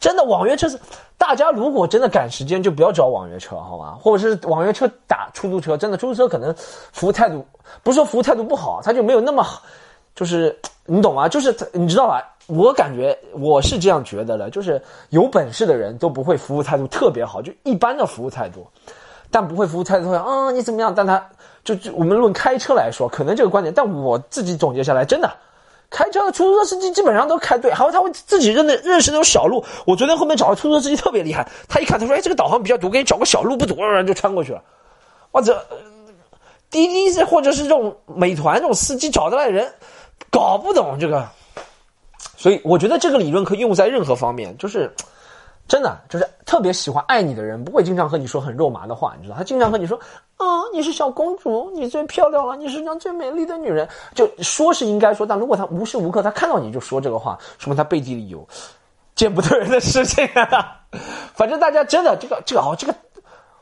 真的网约车是大家如果真的赶时间就不要找网约车好吗？或者是网约车打出租车，真的出租车可能服务态度不是说服务态度不好，他就没有那么好，就是你懂吗？就是你知道吧？我感觉我是这样觉得的，就是有本事的人都不会服务态度特别好，就一般的服务态度，但不会服务态度会啊你怎么样？但他就就我们论开车来说，可能这个观点，但我自己总结下来真的。开车的出租车司机基本上都开对，还有他会自己认的认识那种小路。我昨天后面找的出租车司机特别厉害，他一看他说：“哎，这个导航比较堵，给你找个小路不堵，然后就穿过去了。”或者滴滴是或者是这种美团这种司机找的来人，搞不懂这个，所以我觉得这个理论可以用在任何方面，就是。真的就是特别喜欢爱你的人，不会经常和你说很肉麻的话，你知道？他经常和你说：“啊，你是小公主，你最漂亮了，你是世上最美丽的女人。”就说是应该说，但如果他无时无刻他看到你就说这个话，说明他背地里有见不得人的事情。反正大家真的这个这个哦，这个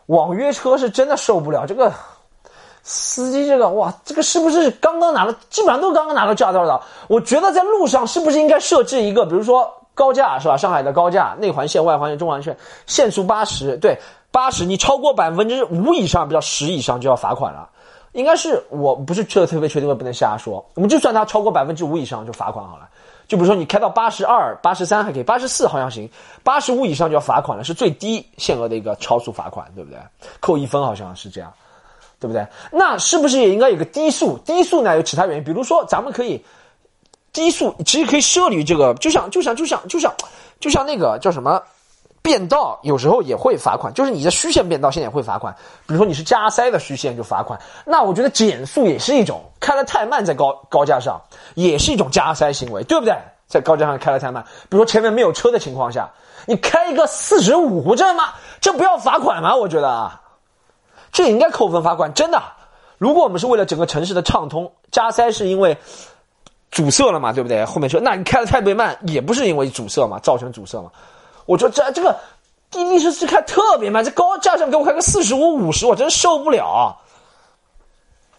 网约车是真的受不了。这个司机这个哇，这个是不是刚刚拿了？基本上都刚刚拿到驾照的。我觉得在路上是不是应该设置一个，比如说。高架是吧？上海的高架，内环线、外环线、中环线，限速八十，对，八十，你超过百分之五以上，比较十以上就要罚款了。应该是我不是确特别确定，我不能瞎说。我们就算它超过百分之五以上就罚款好了。就比如说你开到八十二、八十三还可以，八十四好像行，八十五以上就要罚款了，是最低限额的一个超速罚款，对不对？扣一分好像是这样，对不对？那是不是也应该有个低速？低速呢有其他原因，比如说咱们可以。低速其实可以设立这个，就像就像就像就像就像那个叫什么变道，有时候也会罚款。就是你的虚线变道，现在也会罚款。比如说你是加塞的虚线就罚款。那我觉得减速也是一种，开的太慢在高高架上也是一种加塞行为，对不对？在高架上开的太慢，比如说前面没有车的情况下，你开一个四十五，这吗？这不要罚款吗？我觉得啊，这应该扣分罚款。真的，如果我们是为了整个城市的畅通，加塞是因为。阻塞了嘛，对不对？后面说，那你开的太别慢，也不是因为阻塞嘛，造成阻塞嘛。我说这这个滴滴是是开特别慢，这高架上给我开个四十五、五十，我真受不了。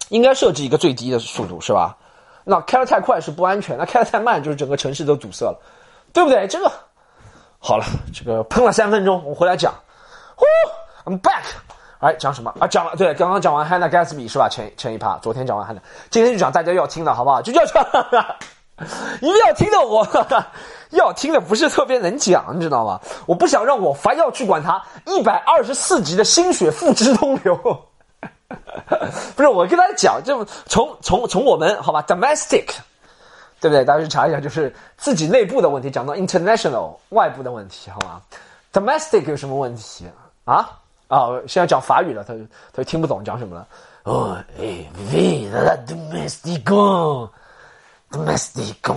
应该设置一个最低的速度是吧？那开的太快是不安全，那开的太慢就是整个城市都堵塞了，对不对？这个好了，这个喷了三分钟，我回来讲。呼，I'm back。哎，讲什么啊？讲了，对，刚刚讲完 Hannah Gatsby 是吧？前前一趴，昨天讲完 Hannah，今天就讲大家要听的好不好？就叫讲，一定要听的，我 要听的不是特别能讲，你知道吗？我不想让我凡要去管他一百二十四集的心血付之东流。不是，我跟大家讲，就从从从我们好吧，domestic，对不对？大家去查一下，就是自己内部的问题，讲到 international 外部的问题，好吗？domestic 有什么问题啊？啊，现在讲法语了，他他就听不懂讲什么了。哦，哎，v la domestic，domestic，哈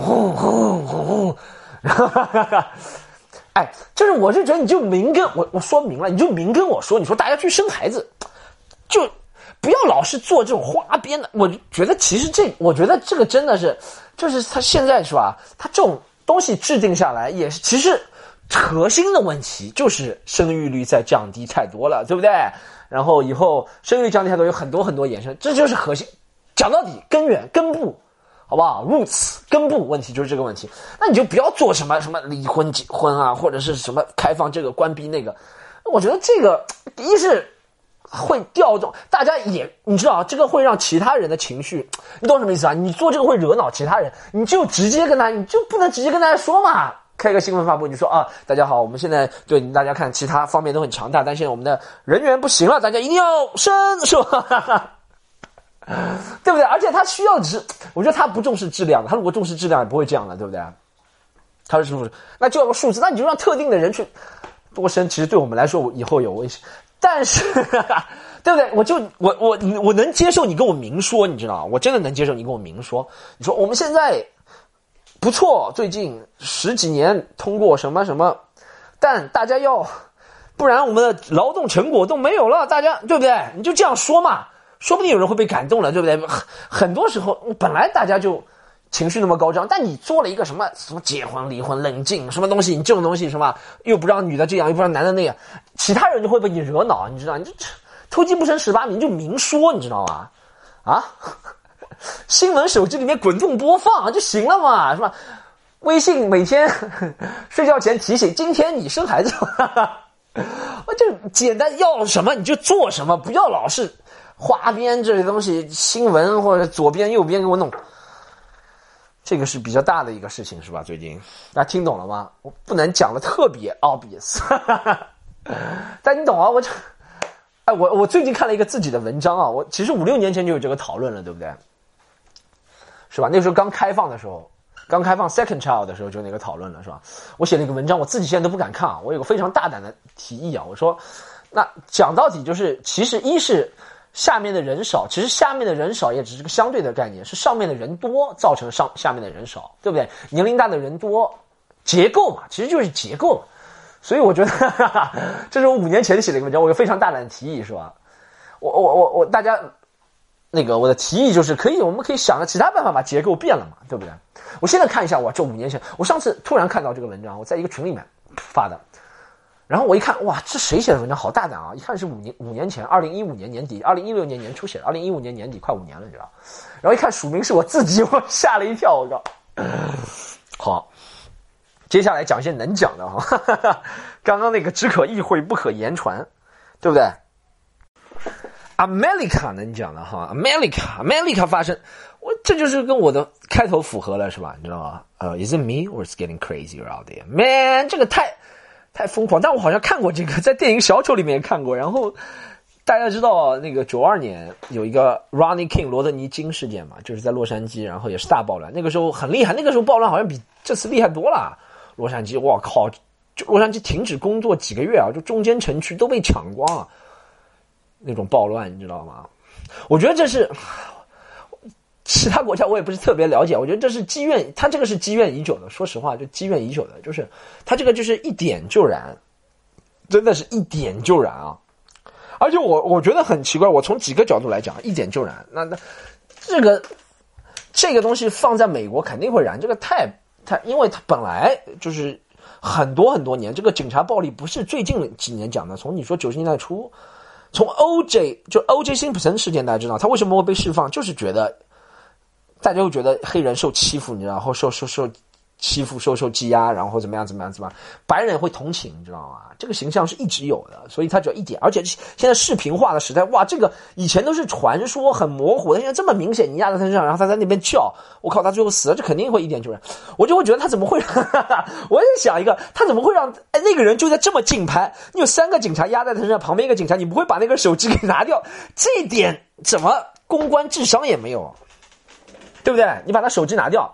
哈哈哈！哎，就是我是觉得你就明跟我我说明了，你就明跟我说，你说大家去生孩子，就不要老是做这种花边的。我觉得其实这，我觉得这个真的是，就是他现在是吧？他这种东西制定下来也是其实。核心的问题就是生育率在降低太多了，对不对？然后以后生育率降低太多，有很多很多衍生，这就是核心。讲到底，根源根部，好不好？roots 根部问题就是这个问题。那你就不要做什么什么离婚结婚啊，或者是什么开放这个关闭那个。我觉得这个一是会调动大家，也你知道，这个会让其他人的情绪，你懂什么意思啊？你做这个会惹恼其他人，你就直接跟他，你就不能直接跟大家说嘛？开个新闻发布，你说啊，大家好，我们现在对大家看其他方面都很强大，但现在我们的人员不行了，大家一定要生，是吧？对不对？而且他需要质，我觉得他不重视质量，他如果重视质量也不会这样的，对不对？他是不是？那就要个数字，那你就让特定的人去多生，其实对我们来说以后有危险，但是 对不对？我就我我我能接受你跟我明说，你知道？我真的能接受你跟我明说，你说我们现在。不错，最近十几年通过什么什么，但大家要，不然我们的劳动成果都没有了，大家对不对？你就这样说嘛，说不定有人会被感动了，对不对？很很多时候本来大家就情绪那么高涨，但你做了一个什么什么结婚离婚冷静什么东西，你这种东西是吧？又不让女的这样，又不让男的那样，其他人就会被你惹恼，你知道？你这偷鸡不成蚀把米，你就明说，你知道吗？啊？新闻手机里面滚动播放就行了嘛，是吧？微信每天 睡觉前提醒，今天你生孩子了，我 就简单要什么你就做什么，不要老是花边这些东西，新闻或者左边右边给我弄。这个是比较大的一个事情，是吧？最近大家听懂了吗？我不能讲的特别 obvious，但你懂啊？我就哎，我我最近看了一个自己的文章啊，我其实五六年前就有这个讨论了，对不对？是吧？那时候刚开放的时候，刚开放 second child 的时候就那个讨论了，是吧？我写了一个文章，我自己现在都不敢看啊。我有个非常大胆的提议啊，我说，那讲到底就是，其实一是下面的人少，其实下面的人少也只是个相对的概念，是上面的人多造成上下面的人少，对不对？年龄大的人多，结构嘛，其实就是结构。所以我觉得，这是我五年前写的一个文章，我有非常大胆的提议，是吧？我我我我大家。那个我的提议就是可以，我们可以想个其他办法把结构变了嘛，对不对？我现在看一下，我这五年前，我上次突然看到这个文章，我在一个群里面发的，然后我一看，哇，这谁写的文章？好大胆啊！一看是五年五年前，二零一五年年底，二零一六年年初写的，二零一五年年底，快五年了，你知道？然后一看署名是我自己，我吓了一跳，我靠！好，接下来讲一些能讲的哈，刚刚那个只可意会不可言传，对不对？America 能讲的哈，America，America 发生，我这就是跟我的开头符合了，是吧？你知道吗？呃，Is it me or is getting crazy out there? Man，这个太太疯狂。但我好像看过这个，在电影《小丑》里面看过。然后大家知道那个九二年有一个 Ronnie King 罗德尼金事件嘛，就是在洛杉矶，然后也是大暴乱。那个时候很厉害，那个时候暴乱好像比这次厉害多了。洛杉矶，我靠，就洛杉矶停止工作几个月啊，就中间城区都被抢光啊。那种暴乱，你知道吗？我觉得这是其他国家，我也不是特别了解。我觉得这是积怨，他这个是积怨已久的。说实话，就积怨已久的，就是他这个就是一点就燃，真的是一点就燃啊！而且我我觉得很奇怪，我从几个角度来讲，一点就燃。那那这个这个东西放在美国肯定会燃，这个太太，因为它本来就是很多很多年，这个警察暴力不是最近几年讲的，从你说九十年代初。从 O.J. 就 O.J. 辛普森事件，大家知道他为什么会被释放，就是觉得大家会觉得黑人受欺负，你知道，然后受受受欺负、受受欺压，然后怎么样怎么样怎么样，白人会同情，你知道吗？这个形象是一直有的，所以他只要一点，而且现在视频化的时代，哇，这个以前都是传说，很模糊的，现在这么明显，你压在他身上，然后他在那边叫，我靠，他最后死了，这肯定会一点就是，我就会觉得他怎么会？我也想一个，他怎么会让哎那个人就在这么近拍？你有三个警察压在他身上，旁边一个警察，你不会把那个手机给拿掉？这点怎么公关智商也没有？对不对？你把他手机拿掉，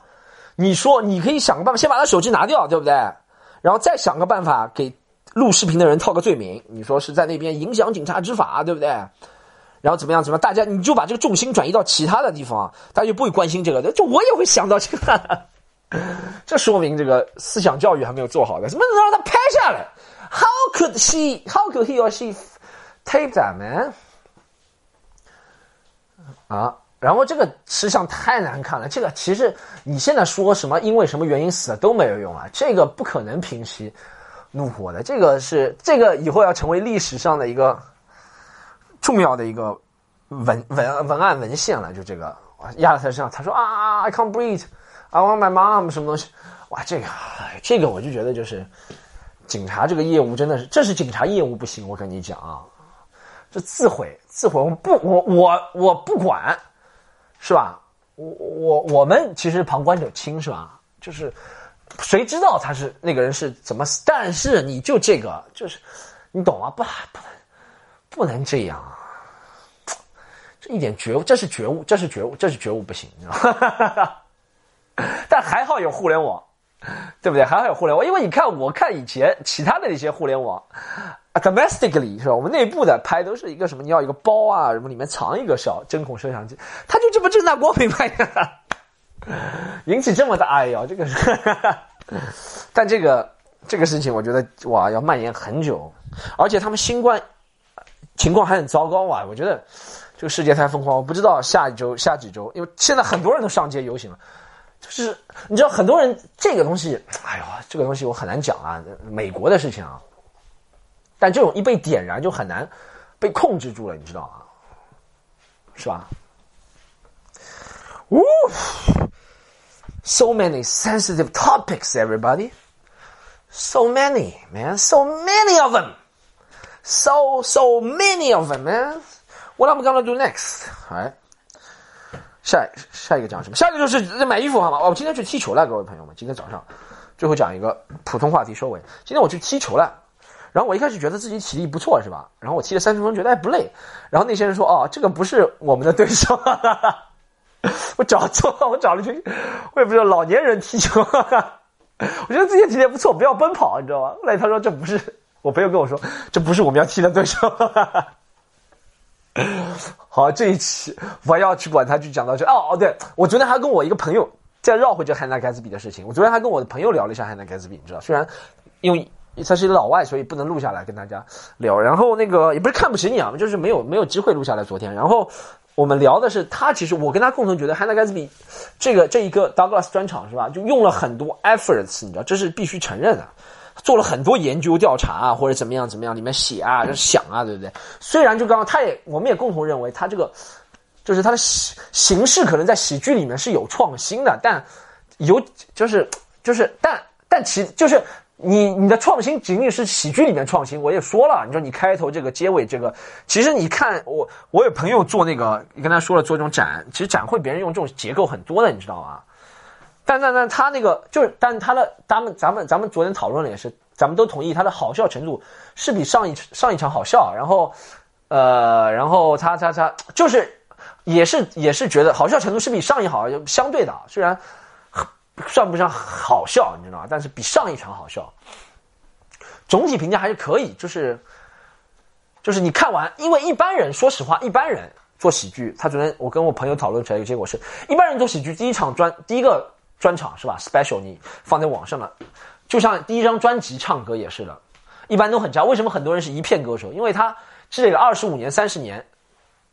你说你可以想个办法，先把他手机拿掉，对不对？然后再想个办法给录视频的人套个罪名，你说是在那边影响警察执法，对不对？然后怎么样？怎么样？大家你就把这个重心转移到其他的地方，大家就不会关心这个。就我也会想到这个，这说明这个思想教育还没有做好的。怎么能让他拍下来？How could she? How could he or she tape that man? 啊？然后这个吃相太难看了，这个其实你现在说什么因为什么原因死了都没有用啊，这个不可能平息怒火的，这个是这个以后要成为历史上的一个重要的一个文文文案文献了，就这个压在他身上，他说啊，I can't breathe，I want my mom 什么东西，哇，这个这个我就觉得就是警察这个业务真的是，这是警察业务不行，我跟你讲啊，这自毁自毁，我不我我我不管。是吧？我我我们其实旁观者清，是吧？就是谁知道他是那个人是怎么死？但是你就这个，就是你懂吗？不不不能这样，这一点觉悟，这是觉悟，这是觉悟，这是觉悟不行，你知道吗？但还好有互联网，对不对？还好有互联网，因为你看，我看以前其他的那些互联网。Domestically 是吧？我们内部的拍都是一个什么？你要一个包啊，什么里面藏一个小针孔摄像机，他就这么正大光明拍的，引起这么大，哎呦，这个是。但这个这个事情，我觉得哇，要蔓延很久，而且他们新冠情况还很糟糕啊！我觉得这个世界太疯狂，我不知道下一周、下几周，因为现在很多人都上街游行了，就是你知道，很多人这个东西，哎呦，这个东西我很难讲啊，美国的事情啊。但这种一被点燃就很难被控制住了，你知道吗？是吧？呜，so many sensitive topics, everybody. So many, man. So many of them. So so many of them, man. What am I gonna do next? 哎，下下一个讲什么？下一个就是买衣服好吗？我今天去踢球了，各位朋友们。今天早上最后讲一个普通话题收尾。今天我去踢球了。然后我一开始觉得自己体力不错，是吧？然后我踢了三十分钟，觉得还不累。然后那些人说：“哦，这个不是我们的对手。”哈哈 我找错了，我找了一群，我也不知道老年人踢球。我觉得自己体力不错，不要奔跑，你知道吗？后来他说：“这不是我朋友跟我说，这不是我们要踢的对手。”好，这一期我要去管他，就讲到这。哦哦，对我昨天还跟我一个朋友再绕回这汉娜盖茨比的事情。我昨天还跟我的朋友聊了一下汉娜盖茨比，你知道，虽然因为。他是一个老外，所以不能录下来跟大家聊。然后那个也不是看不起你啊，就是没有没有机会录下来。昨天，然后我们聊的是他，其实我跟他共同觉得，Hannah Gatsby 这个这一个 Douglas 专场是吧？就用了很多 efforts，你知道，这是必须承认的，做了很多研究调查啊，或者怎么样怎么样，里面写啊、就想啊，对不对？虽然就刚刚他也，我们也共同认为他这个就是他的形式可能在喜剧里面是有创新的，但有就是就是但但其就是。你你的创新仅仅是喜剧里面创新，我也说了，你说你开头这个结尾这个，其实你看我我有朋友做那个，你跟他说了做这种展，其实展会别人用这种结构很多的，你知道吗？但但但他那个就是，但他的咱们咱们咱们昨天讨论了也是，咱们都同意他的好笑程度是比上一上一场好笑，然后呃然后他他他就是也是也是觉得好笑程度是比上一好相对的，虽然。算不上好笑，你知道吗？但是比上一场好笑。总体评价还是可以，就是，就是你看完，因为一般人，说实话，一般人做喜剧，他昨天我跟我朋友讨论出来一个结果是，一般人做喜剧，第一场专第一个专场是吧？special 你放在网上了，就像第一张专辑唱歌也是的，一般都很渣。为什么很多人是一片歌手？因为他积累了二十五年、三十年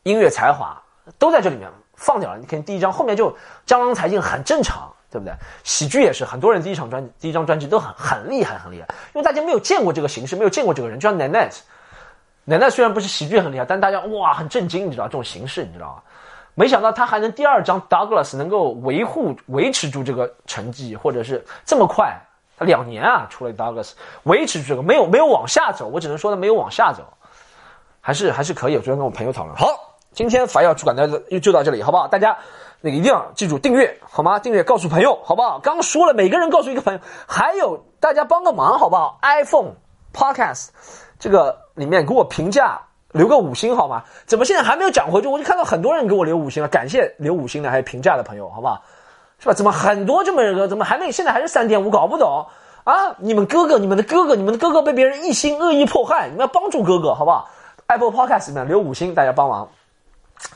音乐才华都在这里面放掉了。你看第一张后面就江郎才尽，很正常。对不对？喜剧也是，很多人第一场专第一张专辑都很很厉害，很厉害，因为大家没有见过这个形式，没有见过这个人。就像 Nanette，Nanette 虽然不是喜剧很厉害，但大家哇很震惊，你知道这种形式，你知道吗？没想到他还能第二张 Douglas 能够维护维持住这个成绩，或者是这么快，他两年啊出了 Douglas 维持住这个没有没有往下走，我只能说他没有往下走，还是还是可以。我昨天跟我朋友讨论，好，今天法药主管的就到这里，好不好？大家那个一定要记住订阅，好吗？订阅告诉朋友，好不好？刚说了，每个人告诉一个朋友，还有大家帮个忙，好不好？iPhone Podcast 这个里面给我评价。留个五星好吗？怎么现在还没有涨回去？我就看到很多人给我留五星了，感谢留五星的还有评价的朋友，好不好？是吧？怎么很多这么个？怎么还没？现在还是三点五？搞不懂啊！你们哥哥，你们的哥哥，你们的哥哥被别人一心恶意迫害，你们要帮助哥哥，好不好？Apple Podcast 里面留五星，大家帮忙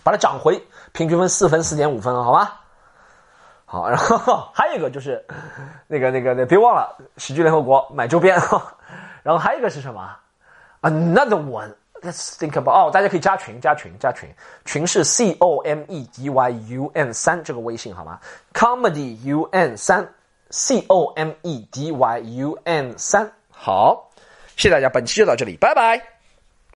把它涨回平均分四分四点五分，好吗？好，然后 还有一个就是那个那个那别忘了喜剧联合国买周边，然后还有一个是什么？Another one。Let's think about 哦，大家可以加群，加群，加群，群是 C O M E D Y U N 三这个微信好吗？Comedy U N 三 C O M E D Y U N 三，好，谢谢大家，本期就到这里，拜拜。